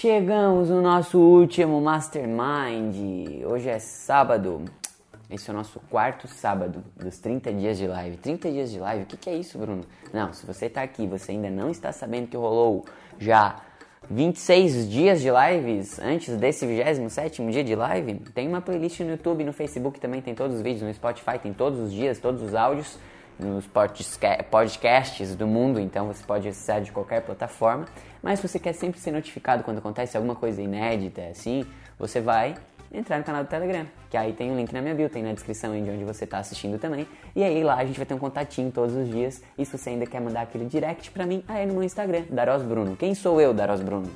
Chegamos no nosso último Mastermind. Hoje é sábado. Esse é o nosso quarto sábado dos 30 dias de live. 30 dias de live? O que, que é isso, Bruno? Não, se você está aqui você ainda não está sabendo que rolou já 26 dias de lives antes desse 27 dia de live, tem uma playlist no YouTube, no Facebook também tem todos os vídeos, no Spotify tem todos os dias, todos os áudios nos podcasts do mundo, então você pode acessar de qualquer plataforma. Mas se você quer sempre ser notificado quando acontece alguma coisa inédita, assim, você vai entrar no canal do Telegram, que aí tem o um link na minha bio, tem na descrição de onde você está assistindo também. E aí lá a gente vai ter um contatinho todos os dias. E se você ainda quer mandar aquele direct pra mim, aí no meu Instagram, Daros Bruno. Quem sou eu, Daros Bruno?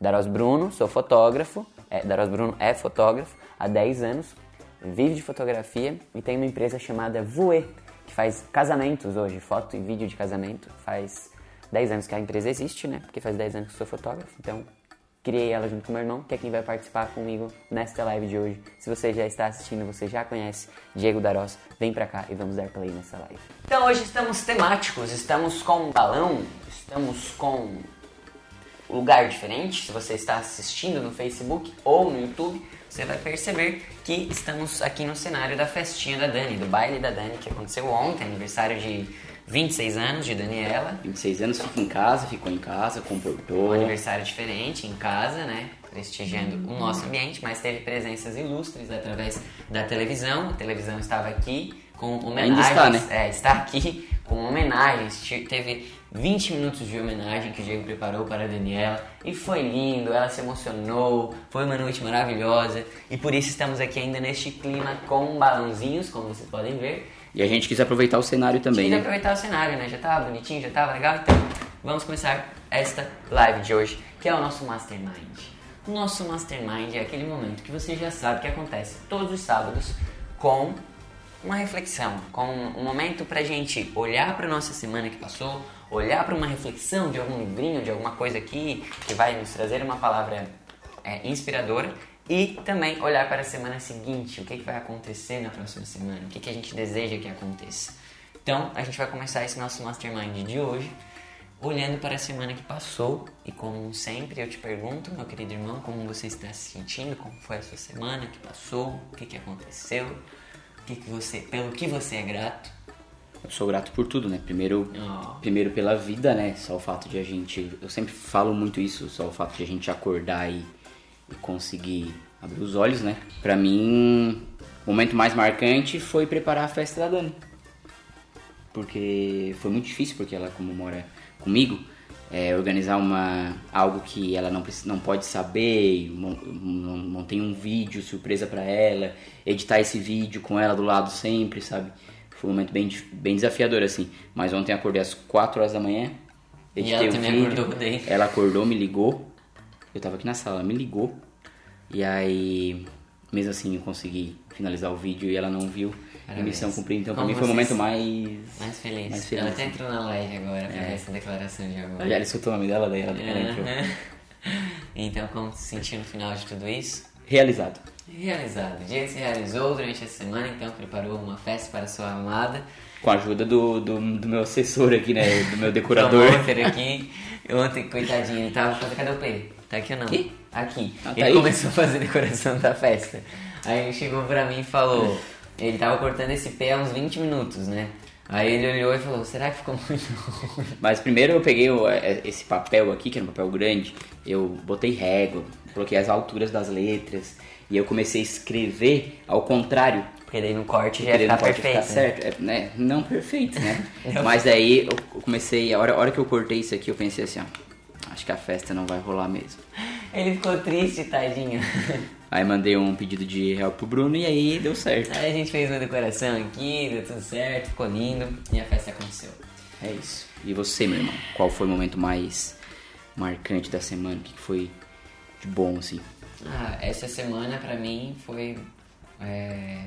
Daros Bruno, sou fotógrafo, é, Daros Bruno é fotógrafo há 10 anos, vive de fotografia e tem uma empresa chamada Voe, que faz casamentos hoje, foto e vídeo de casamento. Faz 10 anos que a empresa existe, né? Porque faz 10 anos que sou fotógrafo, então criei ela junto com meu irmão, que é quem vai participar comigo nesta live de hoje. Se você já está assistindo, você já conhece Diego Daros, vem pra cá e vamos dar play nessa live. Então hoje estamos temáticos, estamos com balão, estamos com lugar diferente. Se você está assistindo no Facebook ou no YouTube, você vai perceber que estamos aqui no cenário da festinha da Dani, do baile da Dani, que aconteceu ontem, aniversário de 26 anos de Daniela. 26 anos, fica em casa, ficou em casa, comportou. Um aniversário diferente, em casa, né? Prestigiando o nosso ambiente, mas teve presenças ilustres através da televisão. A televisão estava aqui com homenagens. Ainda está, né? É, está aqui com homenagens. Teve 20 minutos de homenagem que o Diego preparou para a Daniela e foi lindo, ela se emocionou, foi uma noite maravilhosa e por isso estamos aqui ainda neste clima com balãozinhos, como vocês podem ver. E a gente quis aproveitar o cenário também. Quis né? aproveitar o cenário, né? Já tava bonitinho, já tava legal, então vamos começar esta live de hoje, que é o nosso Mastermind. O nosso Mastermind é aquele momento que você já sabe que acontece todos os sábados com uma reflexão, com um momento pra gente olhar pra nossa semana que passou, olhar para uma reflexão de algum livrinho, de alguma coisa aqui que vai nos trazer uma palavra é, inspiradora e também olhar para a semana seguinte, o que, que vai acontecer na próxima semana, o que, que a gente deseja que aconteça. Então, a gente vai começar esse nosso mastermind de hoje olhando para a semana que passou e como sempre eu te pergunto, meu querido irmão, como você está se sentindo, como foi a sua semana que passou, o que, que aconteceu, que você, pelo que você é grato. Eu sou grato por tudo, né? Primeiro, oh. primeiro pela vida, né? Só o fato de a gente. Eu sempre falo muito isso, só o fato de a gente acordar e, e conseguir abrir os olhos, né? Pra mim, o momento mais marcante foi preparar a festa da Dani. Porque foi muito difícil, porque ela, como mora comigo, é, organizar uma, algo que ela não, não pode saber, montei um vídeo surpresa para ela, editar esse vídeo com ela do lado sempre, sabe? Foi um momento bem, bem desafiador, assim. Mas ontem acordei às 4 horas da manhã. E ela também vídeo, acordou daí. Ela acordou, me ligou. Eu tava aqui na sala, ela me ligou. E aí, mesmo assim, eu consegui finalizar o vídeo e ela não viu. a Missão cumprida. Então, Como pra mim, foi o momento mais... Mais feliz. Mais feliz. Ela até entrou na live agora pra é. ver essa declaração de agora. Já ela escutou o nome dela, daí ela, ela entrou. então, como se sentiu no final de tudo isso? Realizado. Realizado. O dia se realizou durante a semana, então preparou uma festa para sua amada. Com a ajuda do, do, do meu assessor aqui, né? Do meu decorador. Ontem aqui. Ontem, coitadinho, ele tava fazendo. Cadê o P? Tá aqui ou não? Aqui? Aqui. Ah, tá ele aí? começou a fazer decoração da festa. Aí ele chegou pra mim e falou. Ele tava cortando esse pé há uns 20 minutos, né? Aí ele olhou e falou, será que ficou muito ruim? Mas primeiro eu peguei é, esse papel aqui, que era um papel grande, eu botei régua, coloquei as alturas das letras, e eu comecei a escrever ao contrário. Porque daí no corte já ia perfeito. Ficar né? certo. É, né? Não perfeito, né? Mas aí eu comecei, a hora, a hora que eu cortei isso aqui, eu pensei assim, ó, acho que a festa não vai rolar mesmo. Ele ficou triste, tadinho. Aí mandei um pedido de help pro Bruno e aí deu certo. Aí a gente fez uma decoração aqui, deu tudo certo, ficou lindo e a festa aconteceu. É isso. E você, meu irmão? Qual foi o momento mais marcante da semana? O que foi de bom, assim? Ah, essa semana para mim foi é,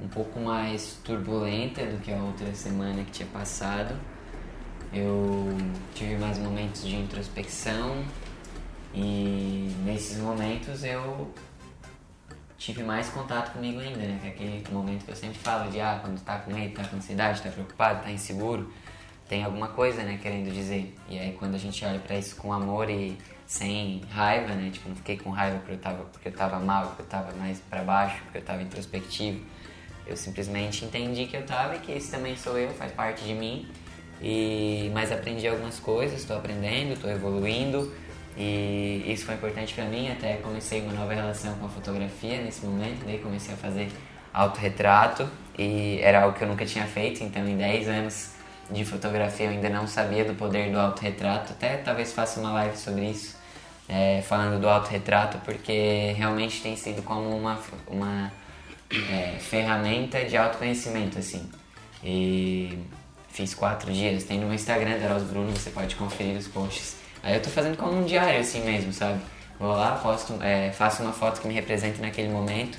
um pouco mais turbulenta do que a outra semana que tinha passado. Eu tive mais momentos de introspecção e nesses momentos eu tive mais contato comigo ainda, né? Que é aquele momento que eu sempre falo de ah, quando tá com medo, tá com ansiedade, tá preocupado, tá inseguro, tem alguma coisa, né, querendo dizer. E aí quando a gente olha para isso com amor e sem raiva, né, tipo, não fiquei com raiva porque eu tava, porque eu tava mal, porque eu tava mais para baixo, porque eu tava introspectivo. Eu simplesmente entendi que eu tava e que esse também sou eu, faz parte de mim. E mas aprendi algumas coisas, estou aprendendo, estou evoluindo e isso foi importante para mim. Até comecei uma nova relação com a fotografia nesse momento, daí comecei a fazer autorretrato e era algo que eu nunca tinha feito, então em 10 anos de fotografia eu ainda não sabia do poder do autorretrato. Até talvez faça uma live sobre isso, é, falando do autorretrato, porque realmente tem sido como uma, uma é, ferramenta de autoconhecimento, assim. E fiz quatro dias, tem no meu Instagram, Daros Bruno, você pode conferir os posts. Aí eu tô fazendo como um diário, assim mesmo, sabe? Vou lá, posto, é, faço uma foto que me represente naquele momento,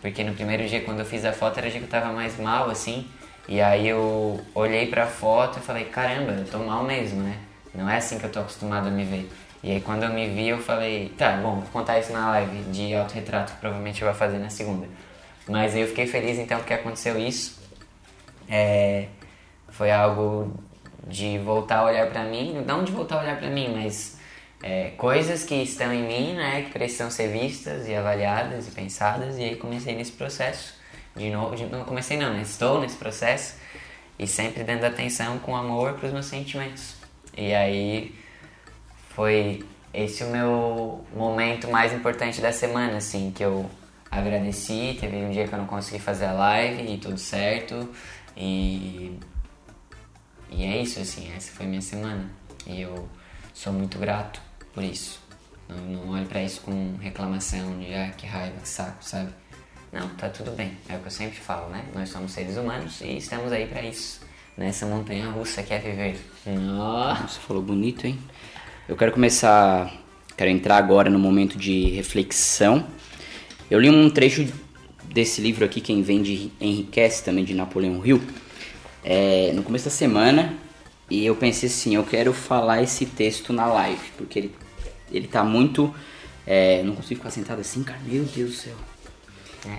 porque no primeiro dia, quando eu fiz a foto, era o dia que eu tava mais mal, assim, e aí eu olhei pra foto e falei, caramba, eu tô mal mesmo, né? Não é assim que eu tô acostumado a me ver. E aí quando eu me vi, eu falei, tá, bom, vou contar isso na live de autorretrato que provavelmente eu vou fazer na segunda. Mas eu fiquei feliz então porque aconteceu isso. É, foi algo de voltar a olhar pra mim, não de voltar a olhar pra mim, mas é, coisas que estão em mim, né, que precisam ser vistas e avaliadas e pensadas. E aí comecei nesse processo de novo, de, não comecei não, né? Estou nesse processo e sempre dando atenção com amor para os meus sentimentos. E aí foi esse o meu momento mais importante da semana, assim, que eu agradeci, teve um dia que eu não consegui fazer a live e tudo certo. E e é isso, assim, essa foi minha semana. E eu sou muito grato por isso. Não, não olho para isso com reclamação de ah, que raiva, que saco, sabe? Não, tá tudo bem. É o que eu sempre falo, né? Nós somos seres humanos e estamos aí para isso. Nessa montanha russa que é viver. Nossa, Você falou bonito, hein? Eu quero começar, quero entrar agora no momento de reflexão. Eu li um trecho desse livro aqui, Quem Vende Enriquece, também de Napoleão Hill, é, no começo da semana, e eu pensei assim, eu quero falar esse texto na live, porque ele, ele tá muito... É, não consigo ficar sentado assim, cara, meu Deus do céu. É.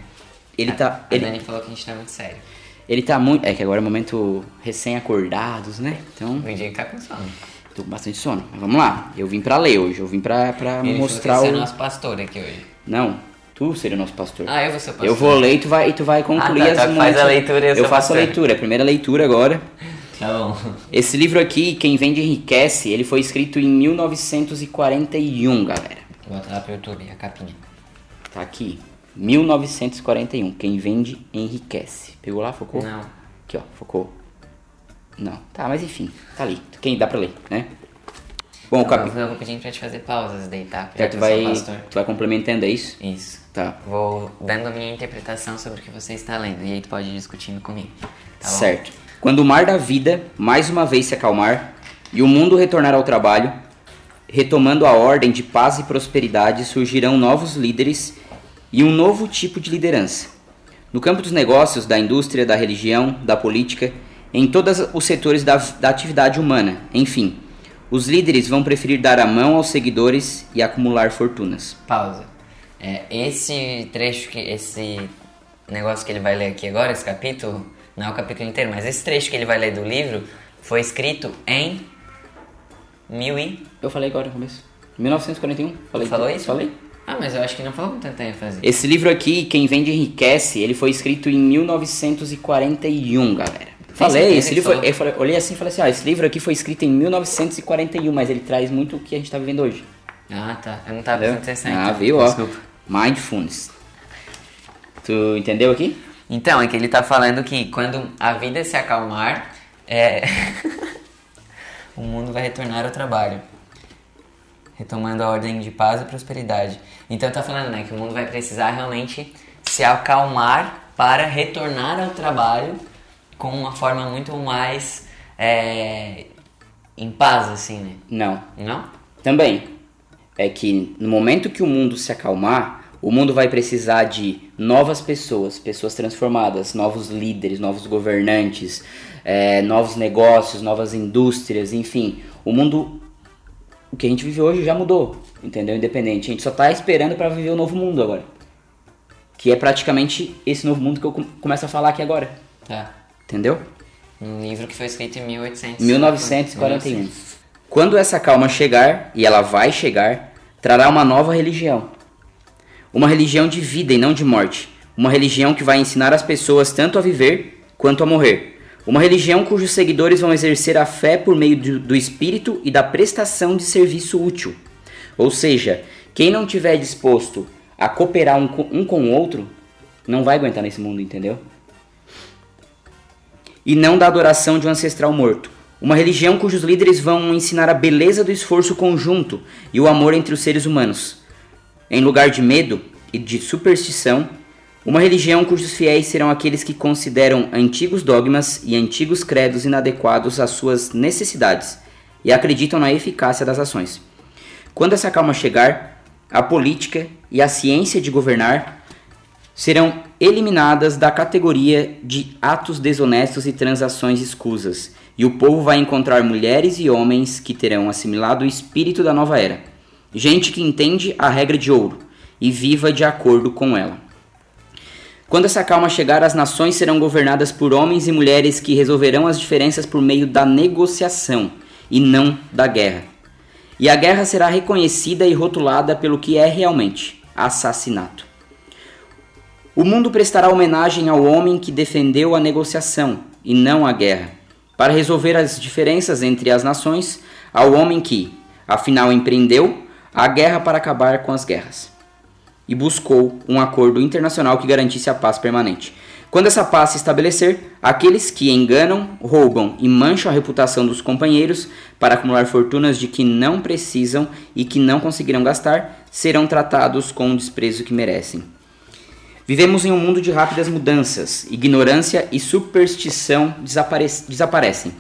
Ele a, tá. A ele, Dani falou que a gente tá muito sério. ele tá muito. É que agora é momento recém-acordados, né? Então, O que tá com sono. tô com bastante sono. Mas vamos lá. Eu vim pra ler hoje. Eu vim pra, pra Ele mostrar falou que o. ia ser nosso pastor aqui hoje. Não, tu seria o nosso pastor. Ah, eu vou ser o pastor. eu vou ler e tu vai, e tu vai concluir Ah, tá, as tá, faz a leitura eu Eu faço a pastor. leitura, a primeira leitura agora. Tá bom. Esse livro aqui, Quem Vende Enriquece, ele foi escrito em 1941, galera. Bota lá pro YouTube a capinha. Tá aqui. 1941. Quem vende enriquece. Pegou lá, focou? Não. Aqui, ó, focou. Não. Tá, mas enfim, tá ali. Quem dá pra ler, né? Bom, o cap... bom, Eu vou pedir pra te fazer pausas daí, tá? Já Já tu vai, tu vai complementando, é isso? Isso. Tá. Vou dando a minha interpretação sobre o que você está lendo. E aí tu pode ir discutindo comigo. Tá certo. Quando o mar da vida mais uma vez se acalmar e o mundo retornar ao trabalho, retomando a ordem de paz e prosperidade, surgirão novos líderes e um novo tipo de liderança. No campo dos negócios, da indústria, da religião, da política, em todos os setores da, da atividade humana, enfim, os líderes vão preferir dar a mão aos seguidores e acumular fortunas. Pausa. É, esse trecho, que esse negócio que ele vai ler aqui agora, esse capítulo, não é o capítulo inteiro, mas esse trecho que ele vai ler do livro foi escrito em mil e... Eu falei agora no começo. 1941. Falei Falou isso? Falei. Ah, mas eu acho que não falou com tanta ênfase. Esse livro aqui, Quem Vende Enriquece, ele foi escrito em 1941, galera. Falei, esse livro, falou? eu falei, olhei assim e falei assim, ó, esse livro aqui foi escrito em 1941, mas ele traz muito o que a gente tá vivendo hoje. Ah, tá. Eu não tava prestando atenção. Ah, viu, ó. Desculpa. Mindfulness. Tu entendeu aqui? Então, é que ele tá falando que quando a vida se acalmar, é... o mundo vai retornar ao trabalho. Retomando a ordem de paz e prosperidade. Então tá falando, né, que o mundo vai precisar realmente se acalmar para retornar ao trabalho com uma forma muito mais é, em paz, assim, né? Não. Não? Também é que no momento que o mundo se acalmar, o mundo vai precisar de novas pessoas, pessoas transformadas, novos líderes, novos governantes, é, novos negócios, novas indústrias, enfim. O mundo, o que a gente vive hoje já mudou, entendeu? Independente. A gente só tá esperando para viver o novo mundo agora. Que é praticamente esse novo mundo que eu com- começo a falar aqui agora, Tá. entendeu? Um livro que foi escrito em 1800. 1941. Quando essa calma chegar, e ela vai chegar, trará uma nova religião. Uma religião de vida e não de morte. Uma religião que vai ensinar as pessoas tanto a viver quanto a morrer. Uma religião cujos seguidores vão exercer a fé por meio do, do espírito e da prestação de serviço útil. Ou seja, quem não tiver disposto a cooperar um com, um com o outro, não vai aguentar nesse mundo, entendeu? E não da adoração de um ancestral morto. Uma religião cujos líderes vão ensinar a beleza do esforço conjunto e o amor entre os seres humanos. Em lugar de medo e de superstição, uma religião cujos fiéis serão aqueles que consideram antigos dogmas e antigos credos inadequados às suas necessidades e acreditam na eficácia das ações. Quando essa calma chegar, a política e a ciência de governar serão eliminadas da categoria de atos desonestos e transações escusas, e o povo vai encontrar mulheres e homens que terão assimilado o espírito da nova era, gente que entende a regra de ouro e viva de acordo com ela. Quando essa calma chegar, as nações serão governadas por homens e mulheres que resolverão as diferenças por meio da negociação e não da guerra. E a guerra será reconhecida e rotulada pelo que é realmente assassinato. O mundo prestará homenagem ao homem que defendeu a negociação e não a guerra, para resolver as diferenças entre as nações, ao homem que, afinal, empreendeu a guerra para acabar com as guerras e buscou um acordo internacional que garantisse a paz permanente. Quando essa paz se estabelecer, aqueles que enganam, roubam e mancham a reputação dos companheiros para acumular fortunas de que não precisam e que não conseguirão gastar, serão tratados com o desprezo que merecem. Vivemos em um mundo de rápidas mudanças, ignorância e superstição desapare desaparecem.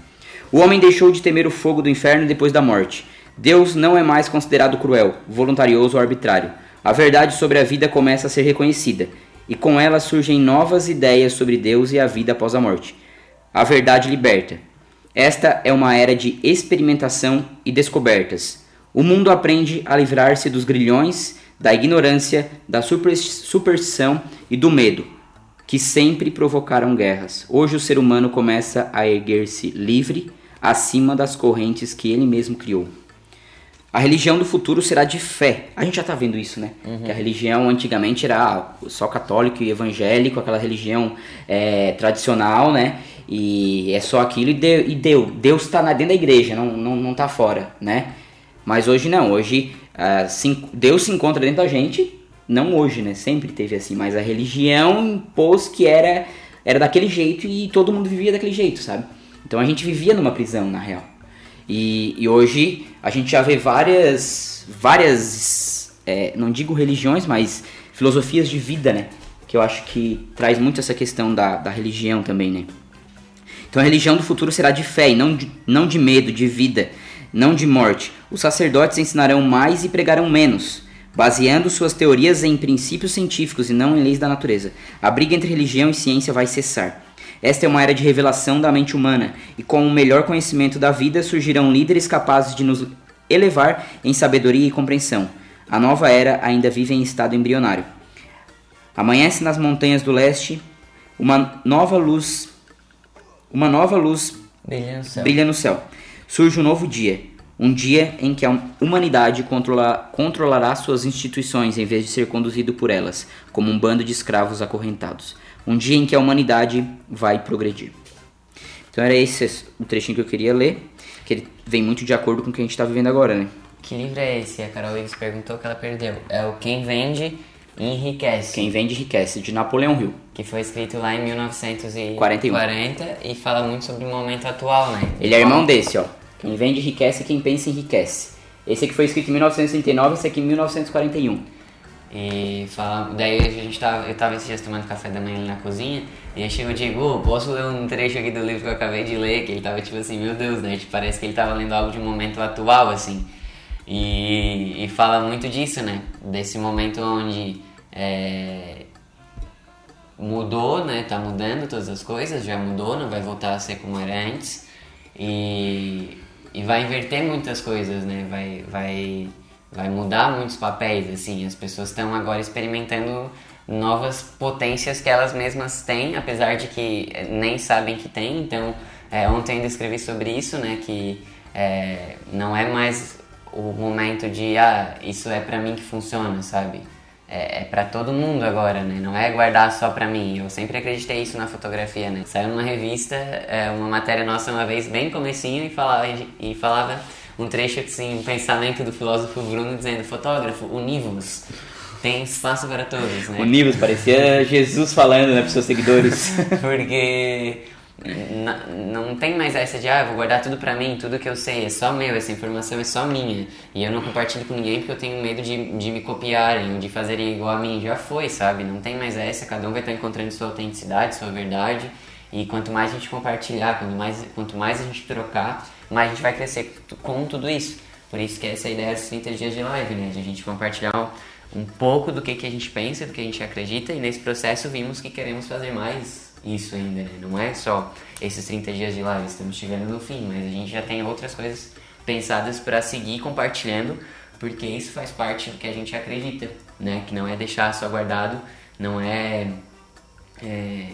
O homem deixou de temer o fogo do inferno depois da morte. Deus não é mais considerado cruel, voluntarioso ou arbitrário. A verdade sobre a vida começa a ser reconhecida, e com ela surgem novas ideias sobre Deus e a vida após a morte. A verdade liberta. Esta é uma era de experimentação e descobertas. O mundo aprende a livrar-se dos grilhões, da ignorância, da superstição e do medo, que sempre provocaram guerras. Hoje o ser humano começa a erguer-se livre acima das correntes que ele mesmo criou. A religião do futuro será de fé. A gente já está vendo isso, né? Uhum. Que a religião antigamente era só católico e evangélico, aquela religião é, tradicional, né? E é só aquilo e deu. E deu. Deus está dentro da igreja, não, não, não tá fora, né? Mas hoje não. Hoje uh, Deus se encontra dentro da gente. Não hoje, né? Sempre teve assim. Mas a religião impôs que era, era daquele jeito e todo mundo vivia daquele jeito, sabe? Então a gente vivia numa prisão, na real. E, e hoje a gente já vê várias, várias, é, não digo religiões, mas filosofias de vida, né? Que eu acho que traz muito essa questão da, da religião também, né? Então a religião do futuro será de fé e não de, não de medo, de vida, não de morte. Os sacerdotes ensinarão mais e pregarão menos, baseando suas teorias em princípios científicos e não em leis da natureza. A briga entre religião e ciência vai cessar. Esta é uma era de revelação da mente humana, e com o um melhor conhecimento da vida surgirão líderes capazes de nos elevar em sabedoria e compreensão. A nova era ainda vive em estado embrionário. Amanhece nas montanhas do leste uma nova luz, uma nova luz brilha no céu. Brilha no céu. Surge um novo dia, um dia em que a humanidade controla, controlará suas instituições em vez de ser conduzido por elas, como um bando de escravos acorrentados um dia em que a humanidade vai progredir. Então era esse o trechinho que eu queria ler, que ele vem muito de acordo com o que a gente está vivendo agora, né? Que livro é esse? A Carol Ives perguntou que ela perdeu. É o Quem Vende Enriquece. Quem Vende Enriquece, de Napoleão Hill. Que foi escrito lá em 1941. 40 e fala muito sobre o momento atual, né? Ele é irmão desse, ó. Quem vende enriquece, quem pensa enriquece. Esse aqui foi escrito em 1939, esse aqui em 1941. E fala, daí a gente tava, eu tava esses dias tomando café da manhã ali na cozinha, e aí chegou o Diego, oh, posso ler um trecho aqui do livro que eu acabei de ler? Que ele tava tipo assim, meu Deus, né? Tipo, parece que ele tava lendo algo de um momento atual, assim. E, e fala muito disso, né? Desse momento onde é, mudou, né? Tá mudando todas as coisas, já mudou, não vai voltar a ser como era antes. E, e vai inverter muitas coisas, né? Vai, vai vai mudar muitos papéis, assim, as pessoas estão agora experimentando novas potências que elas mesmas têm, apesar de que nem sabem que têm, então É, ontem ainda escrevi sobre isso, né? Que é, não é mais o momento de, ah, isso é pra mim que funciona, sabe? É, é para todo mundo agora, né? Não é guardar só pra mim. Eu sempre acreditei isso na fotografia, né? Saiu numa revista, é, uma matéria nossa uma vez, bem comecinho, e falava, e falava um trecho assim, um pensamento do filósofo Bruno dizendo, fotógrafo, univos. Tem espaço para todos, né? Univos, parecia Jesus falando, né, pros seus seguidores. Porque não tem mais essa de, ah, vou guardar tudo pra mim, tudo que eu sei é só meu, essa informação é só minha. E eu não compartilho com ninguém porque eu tenho medo de, de me copiarem, de fazerem igual a mim. Já foi, sabe? Não tem mais essa, cada um vai estar encontrando sua autenticidade, sua verdade. E quanto mais a gente compartilhar, quanto mais, quanto mais a gente trocar, mais a gente vai crescer com tudo isso. Por isso que essa é a ideia dos 30 dias de live, né? De a gente compartilhar um, um pouco do que, que a gente pensa, do que a gente acredita. E nesse processo vimos que queremos fazer mais isso ainda, né? Não é só esses 30 dias de live, estamos chegando no fim, mas a gente já tem outras coisas pensadas para seguir compartilhando, porque isso faz parte do que a gente acredita, né? Que não é deixar só guardado, não é, é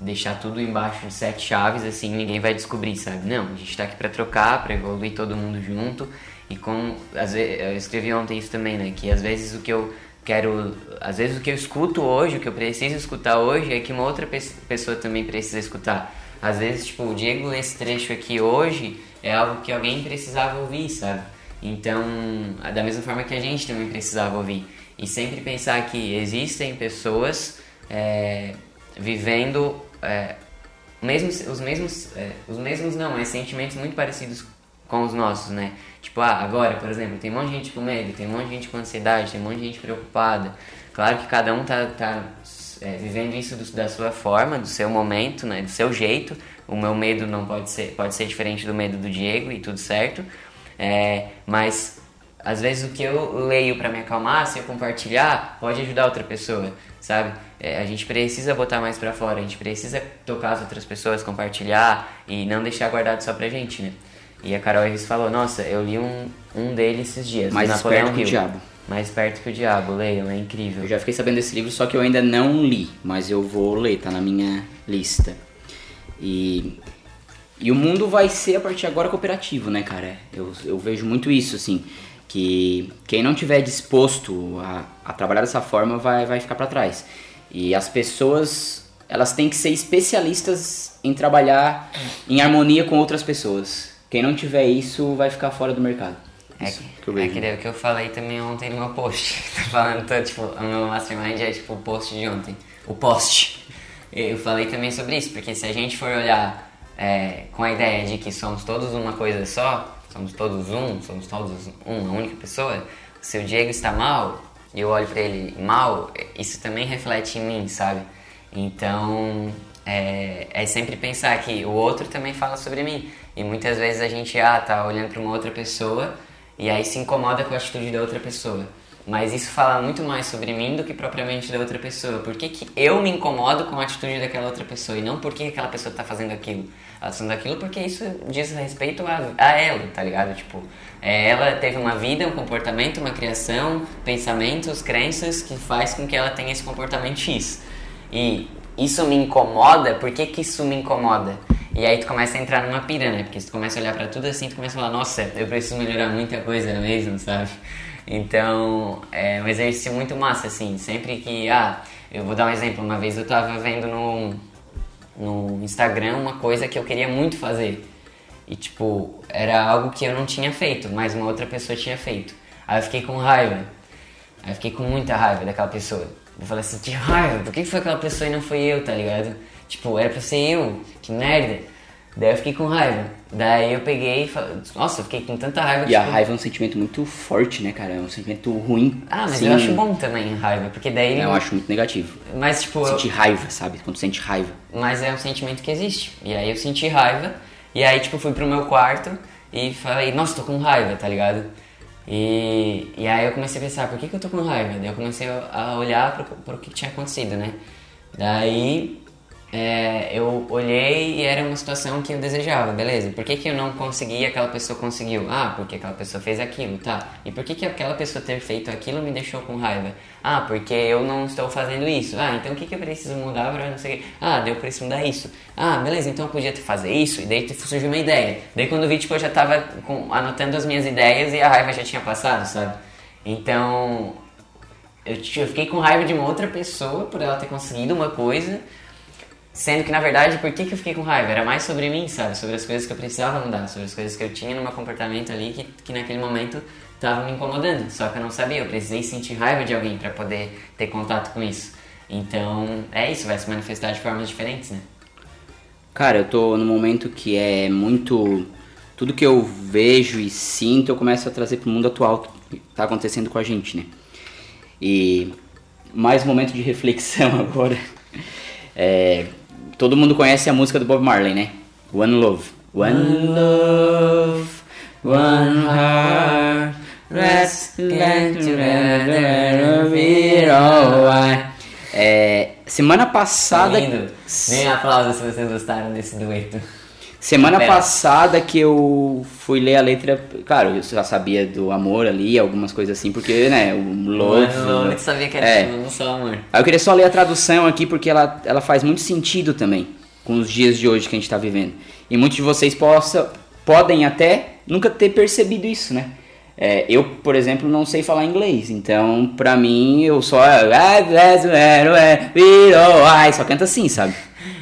deixar tudo embaixo de sete chaves, assim ninguém vai descobrir, sabe? Não, a gente está aqui para trocar, para evoluir todo mundo junto. E como às vezes, eu escrevi ontem isso também, né? Que às vezes o que eu quero. Às vezes o que eu escuto hoje, o que eu preciso escutar hoje, é que uma outra pessoa também precisa escutar. Às vezes, tipo, o Diego lê esse trecho aqui hoje é algo que alguém precisava ouvir, sabe? Então, da mesma forma que a gente também precisava ouvir. E sempre pensar que existem pessoas é, vivendo é, mesmos, os mesmos, é, os mesmos não, mas sentimentos muito parecidos com os nossos, né? Tipo, ah, agora, por exemplo, tem um monte de gente com medo, tem um monte de gente com ansiedade, tem um monte de gente preocupada. Claro que cada um tá, tá é, vivendo isso do, da sua forma, do seu momento, né? Do seu jeito. O meu medo não pode ser, pode ser diferente do medo do Diego e tudo certo. É, mas às vezes o que eu leio para me acalmar, se eu compartilhar, pode ajudar outra pessoa, sabe? É, a gente precisa botar mais para fora, a gente precisa tocar as outras pessoas, compartilhar e não deixar guardado só pra gente, né? E a Carol Reis falou, nossa, eu li um, um dele esses dias, Mais Napoleão Perto que o Diabo. Mais perto que o Diabo, leiam, é incrível. Eu já fiquei sabendo desse livro, só que eu ainda não li, mas eu vou ler, tá na minha lista. E, e o mundo vai ser a partir de agora cooperativo, né, cara? Eu, eu vejo muito isso, assim, que quem não tiver disposto a, a trabalhar dessa forma vai, vai ficar para trás. E as pessoas, elas têm que ser especialistas em trabalhar em harmonia com outras pessoas. Quem não tiver isso vai ficar fora do mercado. É, que, que, eu é que, que eu falei também ontem no meu post. Tá falando, tô, tipo, o meu mastermind é tipo o post de ontem. O post. Eu falei também sobre isso, porque se a gente for olhar é, com a ideia de que somos todos uma coisa só, somos todos um, somos todos uma única pessoa, se o Diego está mal e eu olho para ele mal, isso também reflete em mim, sabe? Então, é, é, sempre pensar que o outro também fala sobre mim. E muitas vezes a gente ah, tá olhando para uma outra pessoa e aí se incomoda com a atitude da outra pessoa. Mas isso fala muito mais sobre mim do que propriamente da outra pessoa. Por que, que eu me incomodo com a atitude daquela outra pessoa e não por que aquela pessoa está fazendo aquilo? Ela tá fazendo aquilo porque isso diz respeito a, a ela, tá ligado? Tipo, é, ela teve uma vida, um comportamento, uma criação, pensamentos, crenças que faz com que ela tenha esse comportamento X. E isso me incomoda, por que, que isso me incomoda? E aí tu começa a entrar numa pira, né? Porque tu começa a olhar para tudo assim, tu começa a falar, nossa, eu preciso melhorar muita coisa mesmo, sabe? Então, é um exercício muito massa, assim. Sempre que, ah, eu vou dar um exemplo. Uma vez eu tava vendo no, no Instagram uma coisa que eu queria muito fazer. E, tipo, era algo que eu não tinha feito, mas uma outra pessoa tinha feito. Aí eu fiquei com raiva. Aí eu fiquei com muita raiva daquela pessoa. Eu falei assim, que raiva, por que foi aquela pessoa e não foi eu, tá ligado? Tipo, era pra ser eu, que merda. Daí eu fiquei com raiva. Daí eu peguei e falei, nossa, eu fiquei com tanta raiva. E tipo... a raiva é um sentimento muito forte, né, cara? É um sentimento ruim. Ah, mas Sim. eu acho bom também a raiva, porque daí. Eu acho muito negativo. Mas, tipo. Sentir eu... raiva, sabe? Quando sente raiva. Mas é um sentimento que existe. E aí eu senti raiva, e aí, tipo, fui pro meu quarto e falei, nossa, tô com raiva, tá ligado? E, e aí eu comecei a pensar, por que, que eu tô com raiva? Daí eu comecei a olhar pro, pro que tinha acontecido, né? Daí é, eu olhei e era uma situação que eu desejava, beleza. Por que, que eu não consegui e aquela pessoa conseguiu? Ah, porque aquela pessoa fez aquilo, tá. E por que, que aquela pessoa ter feito aquilo me deixou com raiva? Ah, porque eu não estou fazendo isso. Ah, então o que, que eu preciso mudar para não sei? Ah, deu eu preciso mudar isso. Ah, beleza, então eu podia fazer isso. E daí surgiu uma ideia. Daí quando vi, tipo, eu já tava com, anotando as minhas ideias e a raiva já tinha passado, sabe? Então, eu, eu fiquei com raiva de uma outra pessoa por ela ter conseguido uma coisa Sendo que, na verdade, por que, que eu fiquei com raiva? Era mais sobre mim, sabe? Sobre as coisas que eu precisava mudar, sobre as coisas que eu tinha no meu comportamento ali que, que naquele momento estavam me incomodando. Só que eu não sabia, eu precisei sentir raiva de alguém para poder ter contato com isso. Então, é isso, vai se manifestar de formas diferentes, né? Cara, eu tô num momento que é muito. Tudo que eu vejo e sinto, eu começo a trazer pro mundo atual que tá acontecendo com a gente, né? E mais um momento de reflexão agora. É, Todo mundo conhece a música do Bob Marley, né? One Love. One Love, One Heart, Let's get together, é, Semana passada. Lindo. Nem aplausos se vocês gostaram desse dueto. Semana passada que eu fui ler a letra, claro, eu já sabia do amor ali, algumas coisas assim, porque, né, o love... Eu sabia que era é. não só amor. Aí eu queria só ler a tradução aqui, porque ela, ela faz muito sentido também com os dias de hoje que a gente está vivendo. E muitos de vocês possa, podem até nunca ter percebido isso, né? É, eu, por exemplo, não sei falar inglês, então pra mim eu só. Só canto assim, sabe?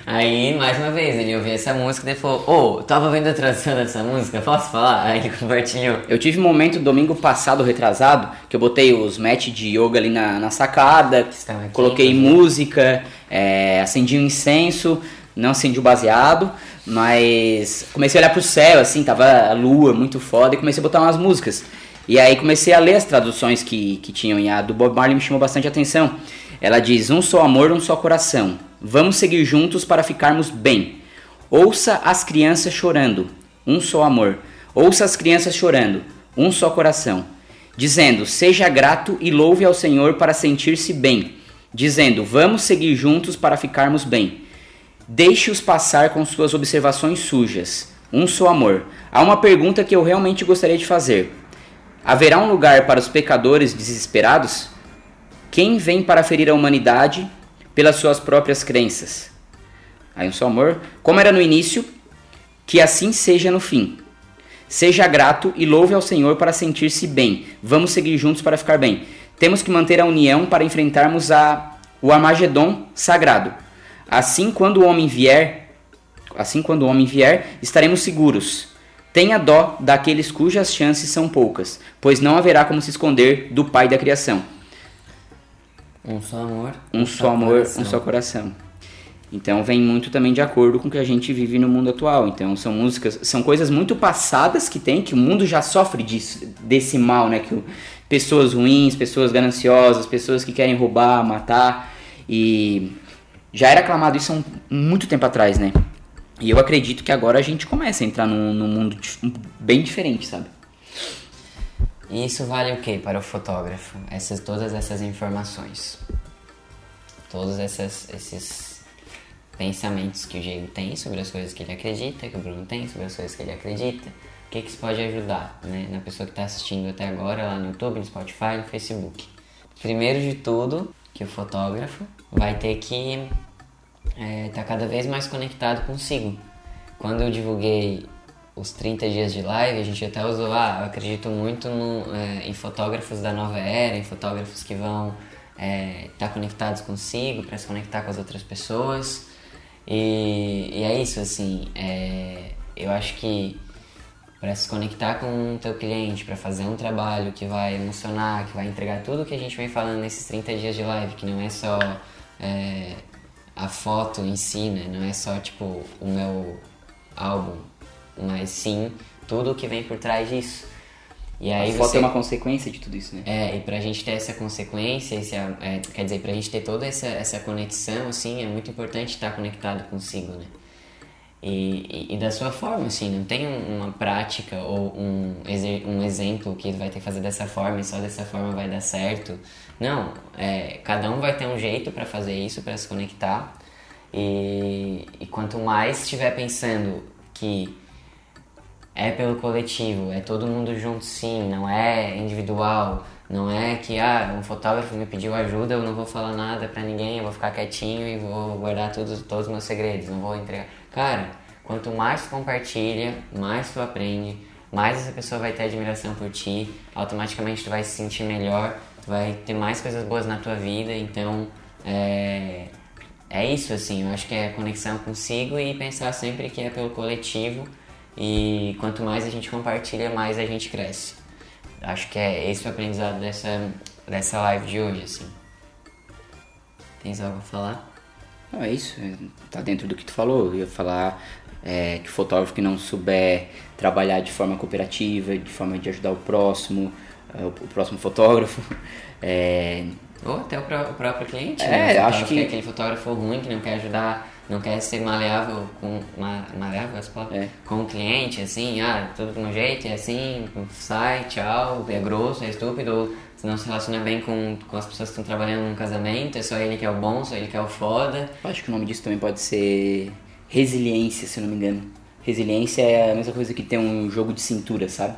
Aí, mais uma vez, ele ouviu essa música e falou: Ô, oh, tava vendo a tradução dessa música, posso falar? Aí ele compartilhou. Eu tive um momento domingo passado, retrasado, que eu botei os match de yoga ali na, na sacada, aqui, coloquei música, é, acendi um incenso, não acendi o baseado, mas comecei a olhar pro céu, assim, tava a lua muito foda e comecei a botar umas músicas. E aí comecei a ler as traduções que, que tinham e a do Bob Marley me chamou bastante atenção. Ela diz: Um só amor, um só coração. Vamos seguir juntos para ficarmos bem. Ouça as crianças chorando, um só amor. Ouça as crianças chorando, um só coração. Dizendo: Seja grato e louve ao Senhor para sentir-se bem. Dizendo: Vamos seguir juntos para ficarmos bem. Deixe-os passar com suas observações sujas. Um só amor. Há uma pergunta que eu realmente gostaria de fazer. Haverá um lugar para os pecadores desesperados? Quem vem para ferir a humanidade pelas suas próprias crenças? Aí só amor. Como era no início, que assim seja no fim. Seja grato e louve ao Senhor para sentir-se bem. Vamos seguir juntos para ficar bem. Temos que manter a união para enfrentarmos a, o Armagedon sagrado. Assim quando o homem vier, assim quando o homem vier, estaremos seguros. Tenha dó daqueles cujas chances são poucas, pois não haverá como se esconder do Pai da criação. Um só amor. Um, um só amor, coração. um só coração. Então vem muito também de acordo com o que a gente vive no mundo atual. Então são músicas, são coisas muito passadas que tem, que o mundo já sofre disso, desse mal, né? Que o, pessoas ruins, pessoas gananciosas, pessoas que querem roubar, matar. E já era aclamado isso há um, muito tempo atrás, né? E eu acredito que agora a gente começa a entrar num, num mundo bem diferente, sabe? E isso vale o que para o fotógrafo? Essas, todas essas informações. Todos essas, esses pensamentos que o Diego tem sobre as coisas que ele acredita, que o Bruno tem sobre as coisas que ele acredita. O que, que isso pode ajudar né? na pessoa que está assistindo até agora lá no YouTube, no Spotify, no Facebook? Primeiro de tudo, que o fotógrafo vai ter que é, tá cada vez mais conectado consigo. Quando eu divulguei os 30 dias de live, a gente até usou, ah, eu acredito muito no, é, em fotógrafos da nova era, em fotógrafos que vão estar é, tá conectados consigo para se conectar com as outras pessoas. E, e é isso, assim, é, eu acho que para se conectar com o teu cliente, para fazer um trabalho que vai emocionar, que vai entregar tudo que a gente vem falando nesses 30 dias de live, que não é só é, a foto em si, né? Não é só tipo o meu álbum, mas sim tudo o que vem por trás disso. E aí a foto você... é uma consequência de tudo isso, né? É, e pra gente ter essa consequência, esse, é, quer dizer, pra gente ter toda essa, essa conexão, assim, é muito importante estar conectado consigo, né? E, e, e, da sua forma, assim, não tem uma prática ou um, um exemplo que vai ter que fazer dessa forma e só dessa forma vai dar certo. Não, é, cada um vai ter um jeito para fazer isso, para se conectar. E, e quanto mais estiver pensando que é pelo coletivo, é todo mundo junto sim, não é individual, não é que ah, um fotógrafo me pediu ajuda, eu não vou falar nada pra ninguém, eu vou ficar quietinho e vou guardar todos, todos os meus segredos, não vou entregar. Cara, quanto mais tu compartilha, mais tu aprende, mais essa pessoa vai ter admiração por ti, automaticamente tu vai se sentir melhor, tu vai ter mais coisas boas na tua vida, então é, é isso assim, eu acho que é conexão consigo e pensar sempre que é pelo coletivo e quanto mais a gente compartilha, mais a gente cresce. Acho que é esse o aprendizado dessa, dessa live de hoje, assim. Tens algo a falar? Não, é isso. é, Tá dentro do que tu falou. Eu ia falar é, que o fotógrafo que não souber trabalhar de forma cooperativa, de forma de ajudar o próximo, é, o, próximo fotógrafo, é, Ou até o, pró- o próprio cliente, É, né? O fotógrafo acho que- é aquele fotógrafo ruim que não quer ajudar, não quer ser maleável com. Ma, maleável essa palavra? É. Com o cliente, assim, ah, tudo do meu jeito, é assim, sai, tchau, é grosso, é estúpido, se não se relaciona bem com, com as pessoas que estão trabalhando num casamento, é só ele que é o bom, só ele que é o foda. eu acho que o nome disso também pode ser resiliência, se eu não me engano. Resiliência é a mesma coisa que ter um jogo de cintura, sabe?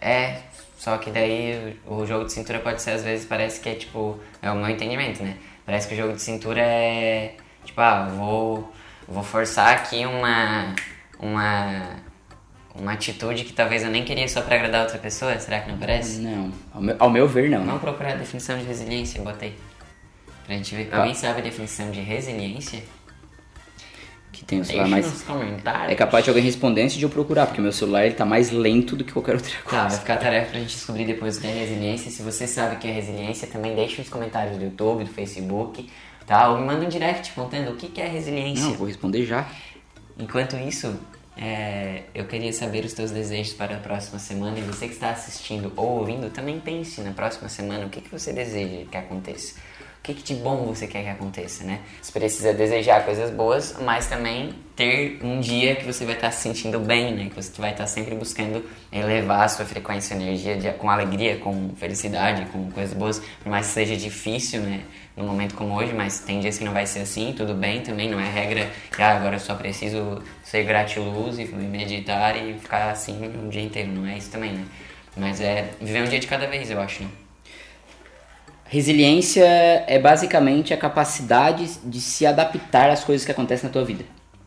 É, só que daí o o jogo de cintura pode ser, às vezes, parece que é tipo. É o meu entendimento, né? Parece que o jogo de cintura é. Tipo, ah, vou, vou forçar aqui uma. Uma. Uma atitude que talvez eu nem queria só pra agradar outra pessoa, será que não parece? Não, ao meu, ao meu ver, não. né? Vamos procurar a definição de resiliência, botei. Pra gente ver. Tá. Alguém sabe a definição de resiliência? Que tem o celular Deixa mais. É capaz de alguém responder antes de eu procurar, porque meu celular ele tá mais lento do que qualquer outra Tá, coisa. vai ficar a tarefa pra gente descobrir depois o que é resiliência. Se você sabe o que é resiliência, também deixe nos comentários do YouTube, do Facebook, tá? Ou me manda um direct contando o que que é resiliência. Não, vou responder já. Enquanto isso, é, eu queria saber os teus desejos para a próxima semana. E você que está assistindo ou ouvindo, também pense na próxima semana o que, que você deseja que aconteça. Que, que de bom você quer que aconteça, né? Você precisa desejar coisas boas, mas também ter um dia que você vai estar se sentindo bem, né? Que você vai estar sempre buscando elevar a sua frequência, energia de- com alegria, com felicidade, com coisas boas. Por mais que seja difícil, né? Num momento como hoje, mas tem dias que não vai ser assim, tudo bem também, não é regra que ah, agora eu só preciso ser gratiluz e meditar e ficar assim o dia inteiro, não é isso também, né? Mas é viver um dia de cada vez, eu acho, né? Resiliência é basicamente a capacidade de se adaptar às coisas que acontecem na tua vida.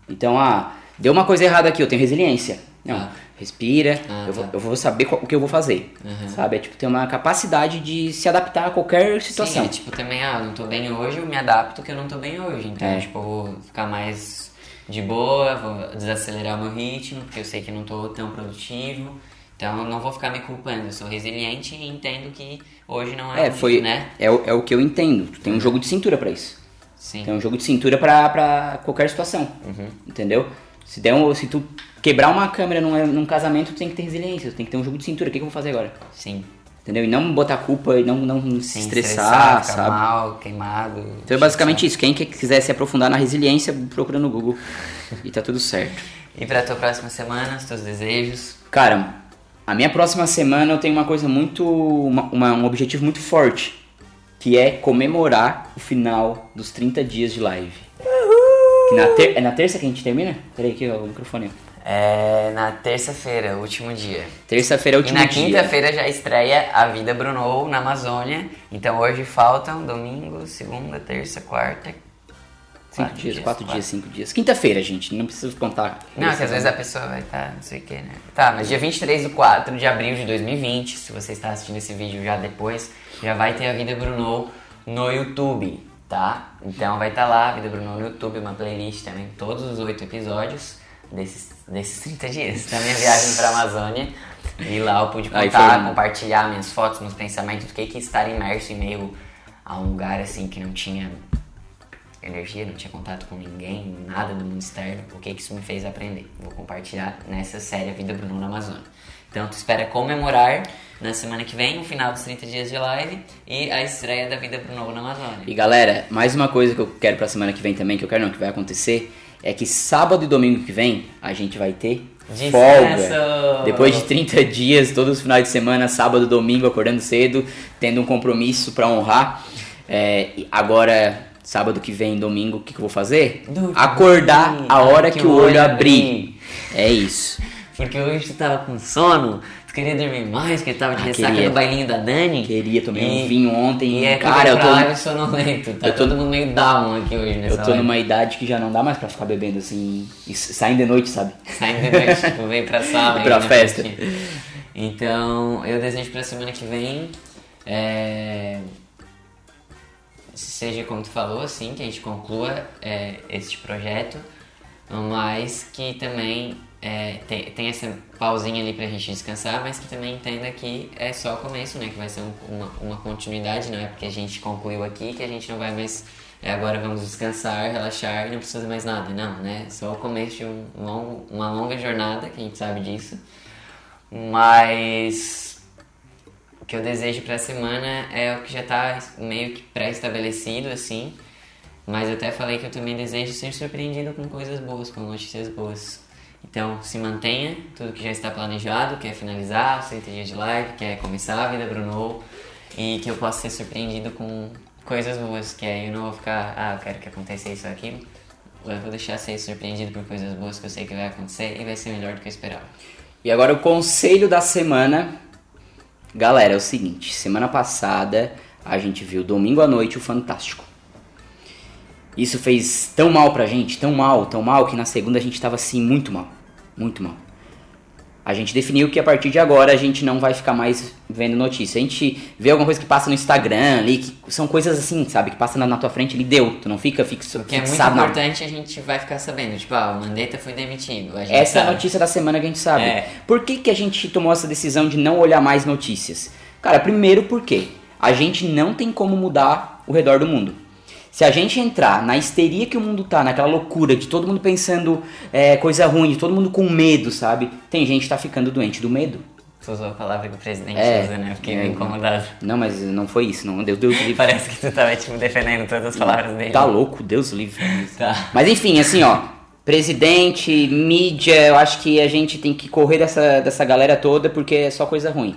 Então, ah, deu uma coisa errada aqui, eu tenho resiliência. Não, Ah. respira, Ah, eu, vou, tá. eu vou saber qual- o que eu vou fazer. Sabe? É tipo ter uma capacidade de se adaptar a qualquer situação. Sim, é tipo também, ah, não tô bem hoje, eu me adapto que eu não tô bem hoje. Então, É. tipo, eu vou ficar mais de boa, vou desacelerar o meu ritmo, porque eu sei que não tô tão produtivo. Então, eu não vou ficar me culpando. Eu sou resiliente e entendo que hoje não é, É, foi, dia, né? é, o- é o que eu entendo. Tu tem um jogo de cintura pra isso. Sim. Tem um jogo de cintura pra, pra qualquer situação. Uhum. Entendeu? Se, der um, se tu quebrar uma câmera num, num casamento, tu tem que ter resiliência, tu tem que ter um jogo de cintura. O que, que eu vou fazer agora? Sim. Entendeu? E não botar culpa e não, não se Sim, estressar, ficar sabe? mal, queimado. Então é basicamente isso. Quem que- quiser se aprofundar na resiliência, procura no Google e tá tudo certo. E pra tua próxima semana, os teus desejos? Cara, a minha próxima semana eu tenho uma coisa muito. uma- uma- um objetivo muito forte. Que é comemorar o final dos 30 dias de live. Que na ter- é na terça que a gente termina? Peraí aqui, ó, o microfone. É na terça-feira, último dia. Terça-feira é o E último na dia. quinta-feira já estreia A Vida Brunou na Amazônia. Então hoje faltam domingo, segunda, terça, quarta. Cinco dias, quatro dias, cinco dias. Quinta-feira, gente, não precisa contar. Não, que às vezes a pessoa vai estar, não sei o que, né? Tá, mas dia 23 do 4 de abril de 2020, se você está assistindo esse vídeo já depois, já vai ter a Vida Brunou no YouTube, tá? Então vai estar lá, a Vida Brunou no YouTube, uma playlist também, todos os oito episódios desses, desses 30 dias da minha viagem pra Amazônia. E lá eu pude contar, foi compartilhar minhas fotos, meus pensamentos, do que que estar imerso em meio a um lugar assim que não tinha energia, não tinha contato com ninguém, nada do mundo externo, o que que isso me fez aprender. Vou compartilhar nessa série A Vida Bruno na Amazônia. Então tu espera comemorar na semana que vem o final dos 30 dias de live e a estreia da Vida Bruno na Amazônia. E galera, mais uma coisa que eu quero pra semana que vem também, que eu quero não, que vai acontecer, é que sábado e domingo que vem a gente vai ter Descanso! folga. Depois de 30 dias, todos os finais de semana, sábado, domingo, acordando cedo, tendo um compromisso pra honrar. É, agora, sábado que vem, domingo, o que, que eu vou fazer? Dormir. Acordar a hora que, o olho abrir. É isso. Porque hoje tu tava com sono, tu queria dormir mais, porque tava de Ah, ressaca queria. no bailinho da Dani. Queria, tomei E- um vinho ontem. E é cara, eu tô, sonolento. Tá eu tô- todo mundo meio down aqui hoje nessa eu tô numa idade que já não dá mais pra ficar bebendo assim, saindo de noite, sabe? Saindo de noite, tipo, vem pra sala. Pra né, festa. Então, eu desejo pra semana que vem. é, Seja como tu falou, assim, que a gente conclua é, este projeto, mas que também é, tem, tem essa pausinha ali pra gente descansar, mas que também entenda que é só o começo, né? Que vai ser um- uma, uma continuidade, não é porque a gente concluiu aqui que a gente não vai mais. é, agora vamos descansar, relaxar e não precisa mais nada. Não, né? Só o começo de um longo, uma longa jornada, que a gente sabe disso. Mas que eu desejo pra semana é o que já tá meio que pré-estabelecido, assim. Mas eu até falei que eu também desejo ser surpreendido com coisas boas, com notícias boas. Então, se mantenha tudo que já está planejado, quer finalizar os 30 dias de live, quer começar a vida Bruno, e que eu possa ser surpreendido com coisas boas, que aí eu não vou ficar, ah, eu quero que aconteça isso ou aquilo. Eu vou deixar ser surpreendido por coisas boas que eu sei que vai acontecer e vai ser melhor do que eu esperava. E agora o conselho da semana. Galera, é o seguinte, semana passada a gente viu domingo à noite o Fantástico. Isso fez tão mal pra gente, tão mal, tão mal, que na segunda a gente tava assim, muito mal. Muito mal. A gente definiu que a partir de agora a gente não vai ficar mais vendo notícia. A gente vê alguma coisa que passa no Instagram ali, que são coisas assim, sabe? Que passa na, na tua frente ali, deu. Tu não fica fixo, O que é muito na- importante, a gente vai ficar sabendo. Tipo, ah, o Mandetta foi demitido. Essa é a sabe. notícia da semana que a gente sabe. É. Por que, que a gente tomou essa decisão de não olhar mais notícias? Cara, primeiro porque a gente não tem como mudar o redor do mundo. Se a gente entrar na histeria que o mundo tá, naquela loucura de todo mundo pensando é, coisa ruim, de todo mundo com medo, sabe? Tem gente que tá ficando doente do medo. Tu usou a palavra que o presidente É. usa, né? Eu fiquei É. meio incomodado. Não, mas não foi isso, não. Deus, Deus livre. Parece que tu tava, tipo, defendendo todas as palavras dele. Tá louco, Deus livre. Tá. Mas enfim, assim, ó. Presidente, mídia, eu acho que a gente tem que correr dessa, dessa galera toda porque é só coisa ruim.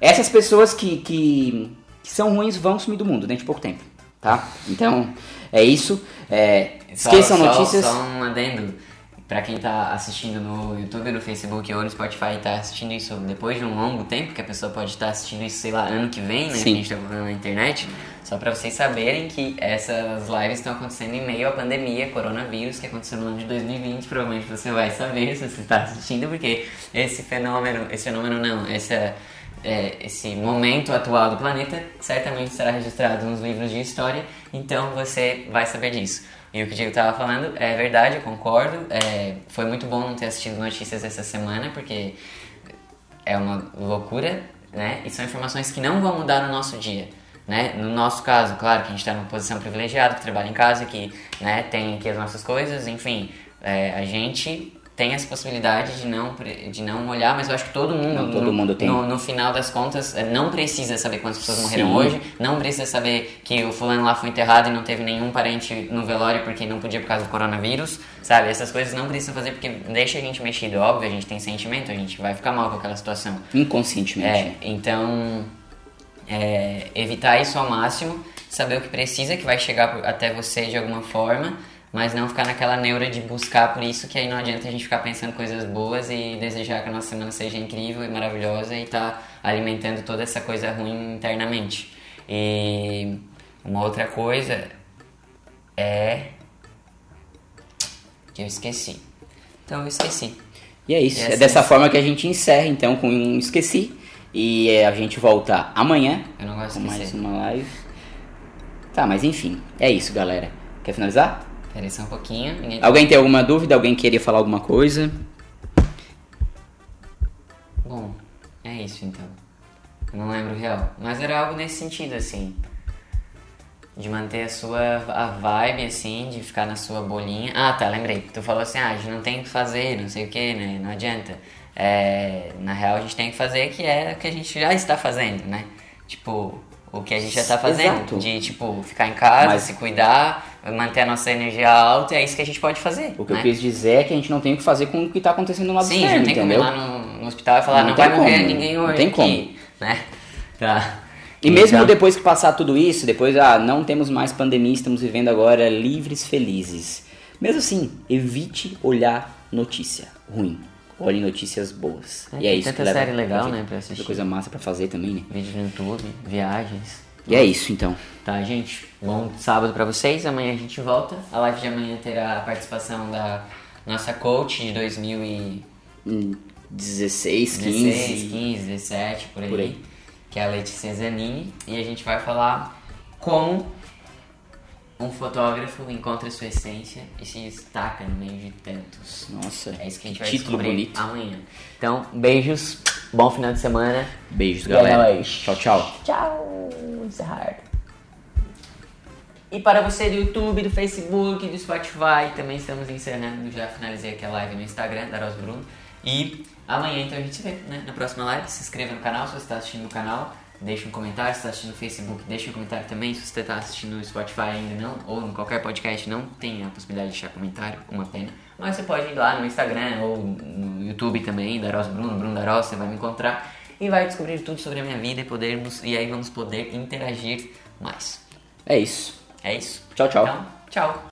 Essas pessoas que, que, que são ruins vão sumir do mundo dentro de pouco tempo, tá? Então, é isso. É, Só- esqueçam só- notícias. Só um adendo. Pra quem tá assistindo no YouTube, no Facebook ou no Spotify e tá assistindo isso depois de um longo tempo, que a pessoa pode estar assistindo isso, sei lá, ano que vem, né? Que a Sim. gente tá falando na internet. Só pra vocês saberem que essas lives estão acontecendo em meio à pandemia, coronavírus, que aconteceu no ano de 2020. Provavelmente você vai saber se você tá assistindo, porque esse fenômeno, esse fenômeno não, essa, é, esse momento atual do planeta certamente será registrado nos livros de história, então você vai saber disso. E o que o Diego tava falando é verdade, eu concordo. É, foi muito bom não ter assistido notícias essa semana, porque é uma loucura, né? E são informações que não vão mudar no nosso dia, né? No nosso caso, claro que a gente está numa posição privilegiada, que trabalha em casa, que né, tem aqui as nossas coisas, enfim, é, a gente tem essa possibilidade de não, de não olhar, mas eu acho que todo mundo, Não, todo no, mundo tem. No, no final das contas, é, não precisa saber quantas pessoas morreram Sim. hoje, não precisa saber que o fulano lá foi enterrado e não teve nenhum parente no velório porque não podia por causa do coronavírus, sabe? Essas coisas não precisam fazer porque deixa a gente mexido, óbvio, a gente tem sentimento, a gente vai ficar mal com aquela situação. Inconscientemente. É, então, é, evitar isso ao máximo, saber o que precisa, que vai chegar até você de alguma forma, mas não ficar naquela neura de buscar por isso, que aí não adianta a gente ficar pensando coisas boas e desejar que a nossa semana seja incrível e maravilhosa e tá alimentando toda essa coisa ruim internamente. E uma outra coisa é que eu esqueci. Então eu esqueci. E é isso. E é essa dessa é- forma que a gente encerra, então, com um Esqueci. E é, a gente volta amanhã Eu não gosto com mais uma live. Tá, mas enfim. É isso, galera. Quer finalizar? Peraí só um pouquinho. Ninguém... Alguém tem alguma dúvida? Alguém queria falar alguma coisa? Bom, é isso então. Eu não lembro o real. Mas era algo nesse sentido, assim. De manter a sua a vibe, assim, de ficar na sua bolinha. Ah, tá, lembrei. Tu falou assim, ah, a gente não tem o que fazer, não sei o que, né? Não adianta. É, na real, a gente tem que fazer que é o que a gente já está fazendo, né? Tipo, o que a gente já está fazendo. Exato. De, tipo, ficar em casa, Mas- se cuidar, manter a nossa energia alta, é isso que a gente pode fazer. O que né? eu quis dizer é que a gente não tem o que fazer com o que tá acontecendo no lado Sim, externo, já tem como ir entendeu? lá no, no hospital e falar, Não não, vai morrer como, ninguém não hoje tem aqui, né? Tá. E mesmo Então- depois que passar tudo isso, depois, ah, não temos mais pandemia, estamos vivendo agora livres, felizes. Mesmo assim, evite olhar notícia ruim. Olhe notícias boas. É, e é isso tanta que leva série legal, né, pra assistir. Coisa massa pra fazer também, né? Vídeos no YouTube, viagens. E é isso, então. Tá, gente? Bom sábado pra vocês. Amanhã a gente volta. A live de amanhã terá a participação da nossa coach de 2016, Hum, 16, 15... 15, 17, por aí, Por aí. Que é a Letícia Zanini. E a gente vai falar como um fotógrafo encontra sua essência e se destaca no meio de tantos. Nossa, É isso que a gente que vai título descobrir bonito. amanhã. Então, beijos, bom final de semana. Beijos, é galera. nóis. Tchau, tchau. Tchau. Encerrar. E para você do YouTube, do Facebook, do Spotify, também estamos encerrando. Já finalizei aqui a live no Instagram, da Ros Bruno. E amanhã então a gente se vê né, na próxima live. Se inscreva no canal se você está assistindo no canal. Deixe um comentário, se está assistindo no Facebook, deixe um comentário também. Se você está assistindo no Spotify ainda não, ou em qualquer podcast, não tem a possibilidade de deixar comentário, uma pena. Mas você pode ir lá no Instagram ou no YouTube também, da Ros Bruno, Bruno da Ros, você vai me encontrar e vai descobrir tudo sobre a minha vida e podermos e aí vamos poder interagir mais. É isso. É isso? Tchau, tchau. Então, tchau.